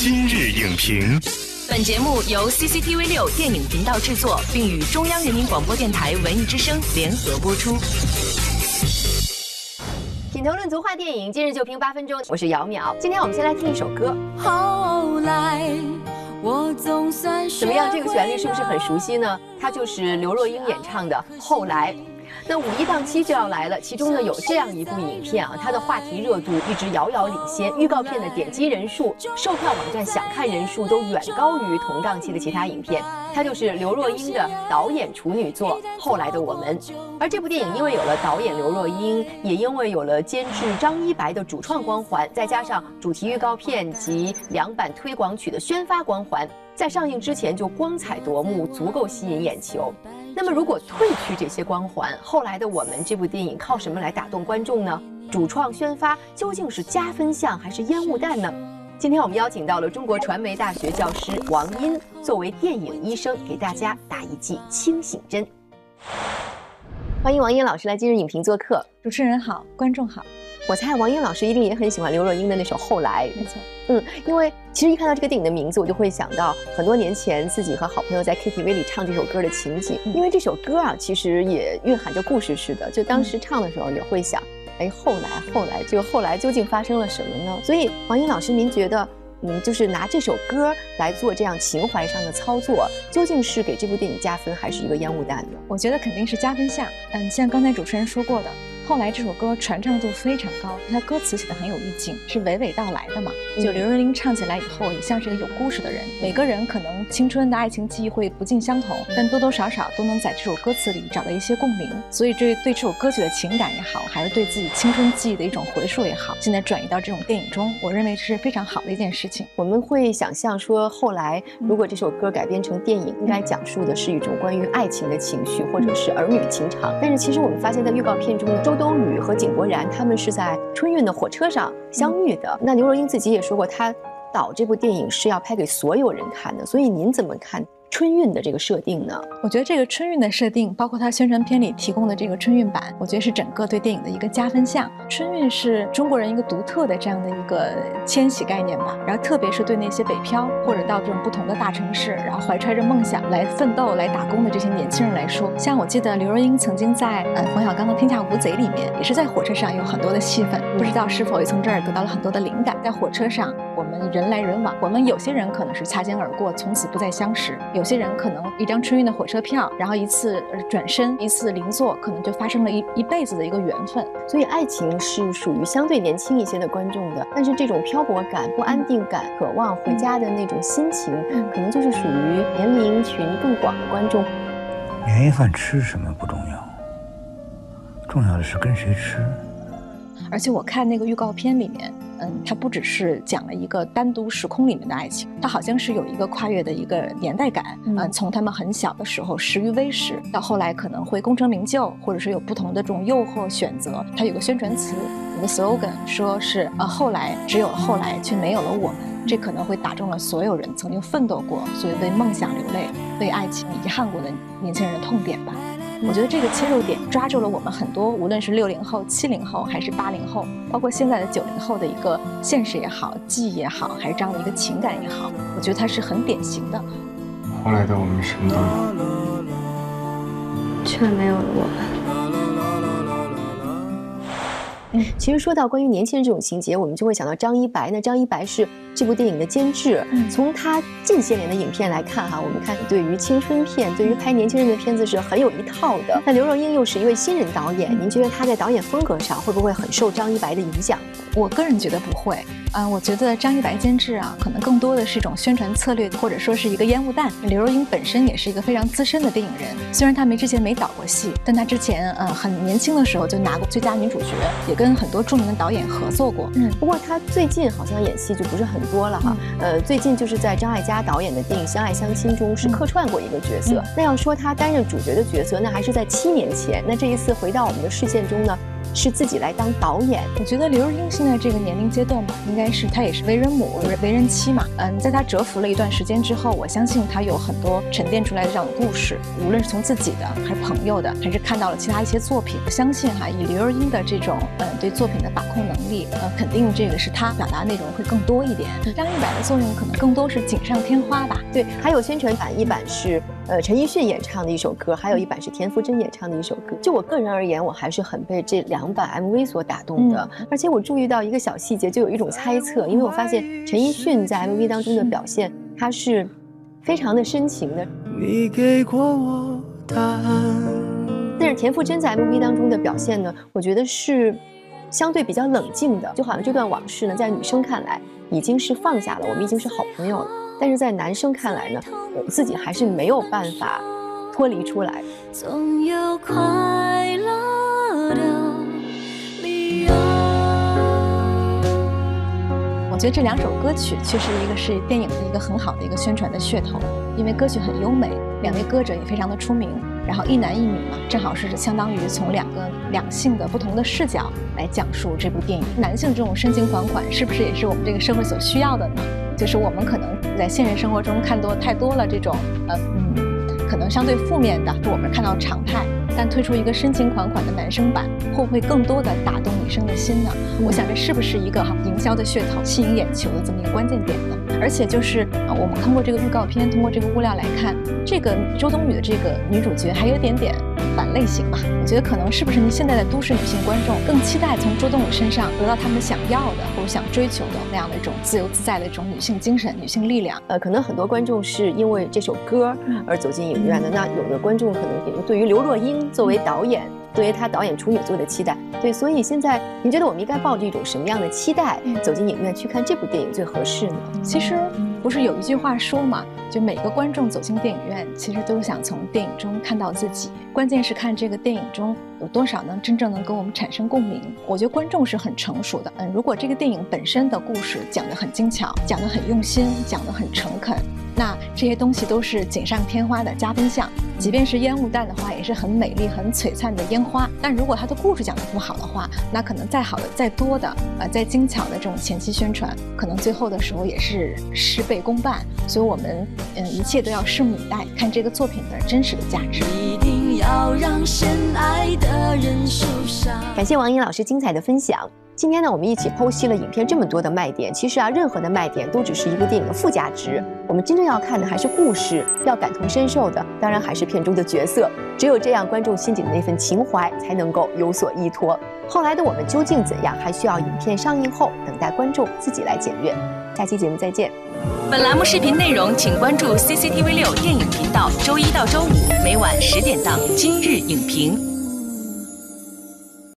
今日影评，本节目由 CCTV 六电影频道制作，并与中央人民广播电台文艺之声联合播出。品头论足话电影，今日就评八分钟。我是姚淼，今天我们先来听一首歌。后来，我总算怎么样？这个旋律是不是很熟悉呢？它就是刘若英演唱的《后来》。那五一档期就要来了，其中呢有这样一部影片啊，它的话题热度一直遥遥领先，预告片的点击人数、售票网站想看人数都远高于同档期的其他影片。它就是刘若英的导演处女作《后来的我们》。而这部电影因为有了导演刘若英，也因为有了监制张一白的主创光环，再加上主题预告片及两版推广曲的宣发光环，在上映之前就光彩夺目，足够吸引眼球。那么，如果褪去这些光环，后来的我们这部电影靠什么来打动观众呢？主创宣发究竟是加分项还是烟雾弹呢？今天我们邀请到了中国传媒大学教师王音，作为电影医生，给大家打一剂清醒针。欢迎王音老师来今日影评做客。主持人好，观众好。我猜王英老师一定也很喜欢刘若英的那首《后来》。没错，嗯，因为其实一看到这个电影的名字，我就会想到很多年前自己和好朋友在 KTV 里唱这首歌的情景。因为这首歌啊，其实也蕴含着故事似的。就当时唱的时候，也会想，哎，后来，后来，就后来究竟发生了什么呢？所以，王英老师，您觉得？嗯，就是拿这首歌来做这样情怀上的操作，究竟是给这部电影加分，还是一个烟雾弹呢？我觉得肯定是加分项。嗯，像刚才主持人说过的。后来这首歌传唱度非常高，它歌词写的很有意境，是娓娓道来的嘛。就刘若英唱起来以后，也像是一个有故事的人。每个人可能青春的爱情记忆会不尽相同，但多多少少都能在这首歌词里找到一些共鸣。所以这对这首歌曲的情感也好，还是对自己青春记忆的一种回溯也好，现在转移到这种电影中，我认为这是非常好的一件事情。我们会想象说，后来如果这首歌改编成电影，应该讲述的是一种关于爱情的情绪，或者是儿女情长。但是其实我们发现，在预告片中，周冬雨和井。柏然，他们是在春运的火车上相遇的。那刘若英自己也说过，她导这部电影是要拍给所有人看的。所以您怎么看？春运的这个设定呢？我觉得这个春运的设定，包括它宣传片里提供的这个春运版，我觉得是整个对电影的一个加分项。春运是中国人一个独特的这样的一个迁徙概念吧。然后特别是对那些北漂或者到这种不同的大城市，然后怀揣着梦想来奋斗、来打工的这些年轻人来说，像我记得刘若英曾经在呃冯小刚的《天下无贼》里面，也是在火车上有很多的戏份，不知道是否也从这儿得到了很多的灵感。在火车上，我们人来人往，我们有些人可能是擦肩而过，从此不再相识。有些人可能一张春运的火车票，然后一次转身，一次邻座，可能就发生了一一辈子的一个缘分。所以爱情是属于相对年轻一些的观众的，但是这种漂泊感、不安定感、渴望回家的那种心情，可能就是属于年龄群更广的观众。年夜饭吃什么不重要，重要的是跟谁吃。而且我看那个预告片里面。嗯，它不只是讲了一个单独时空里面的爱情，它好像是有一个跨越的一个年代感。嗯，从他们很小的时候食于微时，到后来可能会功成名就，或者是有不同的这种诱惑选择。它有个宣传词，有个 slogan，说是呃后来只有后来，却没有了我们。这可能会打中了所有人曾经奋斗过，所以为梦想流泪、为爱情遗憾过的年轻人的痛点吧。我觉得这个切入点抓住了我们很多，无论是六零后、七零后，还是八零后，包括现在的九零后的一个现实也好、记忆也好，还是这样的一个情感也好，我觉得它是很典型的。后来的我们什么都有，却没有了我们。嗯，其实说到关于年轻人这种情节，我们就会想到张一白。那张一白是。这部电影的监制，从他近些年的影片来看，哈，我们看对于青春片，对于拍年轻人的片子是很有一套的。那刘若英又是一位新人导演，您觉得她在导演风格上会不会很受张一白的影响？我个人觉得不会。嗯，我觉得张一白监制啊，可能更多的是一种宣传策略，或者说是一个烟雾弹。刘若英本身也是一个非常资深的电影人，虽然她没之前没导过戏，但她之前嗯很年轻的时候就拿过最佳女主角，也跟很多著名的导演合作过。嗯，不过他最近好像演戏就不是很。多了哈，呃，最近就是在张艾嘉导演的电影《相爱相亲》中是客串过一个角色。那要说他担任主角的角色，那还是在七年前。那这一次回到我们的视线中呢，是自己来当导演。我觉得刘若英现在这个年龄阶段吧，应该是她也是为人母、为人妻嘛。嗯，在她蛰伏了一段时间之后，我相信她有很多沉淀出来的这样的故事，无论是从自己的，还是朋友的，还是看到了其他一些作品。我相信哈，以刘若英的这种嗯对作品的把控能力，呃，肯定这个是她表达内容会更多一点。张一白的作用可能更多是锦上添花吧。对，还有宣传版一版是呃陈奕迅演唱的一首歌，还有一版是田馥甄演唱的一首歌。就我个人而言，我还是很被这两版 MV 所打动的。而且我注意到一个小细节，就有一种猜测，因为我发现陈奕迅在 MV 当中的表现，他是非常的深情的。你给过我答案。但是田馥甄在 MV 当中的表现呢，我觉得是相对比较冷静的，就好像这段往事呢，在女生看来已经是放下了，我们已经是好朋友了。但是在男生看来呢，我们自己还是没有办法脱离出来。总有快乐的理由。我觉得这两首歌曲确实一个是电影的一个很好的一个宣传的噱头，因为歌曲很优美，两位歌者也非常的出名，然后一男一女嘛，正好是相当于从两个两性的不同的视角来讲述这部电影。男性这种深情款款，是不是也是我们这个社会所需要的呢？就是我们可在现实生活中看多太多了这种，呃嗯，可能相对负面的，是我们看到常态。但推出一个深情款款的男生版，会不会更多的打动女生的心呢？我想这是不是一个哈营销的噱头，吸引眼球的这么一个关键点呢？而且就是啊，我们通过这个预告片，通过这个物料来看，这个周冬雨的这个女主角还有点点。反类型吧，我觉得可能是不是您现在的都市女性观众更期待从周冬雨身上得到他们想要的或者想追求的那样的一种自由自在的一种女性精神、女性力量？呃，可能很多观众是因为这首歌而走进影院的，那有的观众可能比如对于刘若英作为导演，对于她导演处女作的期待，对，所以现在您觉得我们应该抱着一种什么样的期待走进影院去看这部电影最合适呢？其实。不是有一句话说嘛，就每个观众走进电影院，其实都是想从电影中看到自己。关键是看这个电影中有多少能真正能跟我们产生共鸣。我觉得观众是很成熟的，嗯，如果这个电影本身的故事讲得很精巧，讲得很用心，讲得很诚恳。那这些东西都是锦上添花的加分项，即便是烟雾弹的话，也是很美丽、很璀璨的烟花。但如果它的故事讲得不好的话，那可能再好的、再多的、呃、再精巧的这种前期宣传，可能最后的时候也是事倍功半。所以，我们嗯，一切都要拭目以待，看这个作品的真实的价值。一定要让深爱的人受伤。感谢王颖老师精彩的分享。今天呢，我们一起剖析了影片这么多的卖点。其实啊，任何的卖点都只是一个电影的附加值。我们真正要看的还是故事，要感同身受的，当然还是片中的角色。只有这样，观众心底的那份情怀才能够有所依托。后来的我们究竟怎样，还需要影片上映后等待观众自己来检阅。下期节目再见。本栏目视频内容，请关注 CCTV 六电影频道，周一到周五每晚十点档《今日影评》。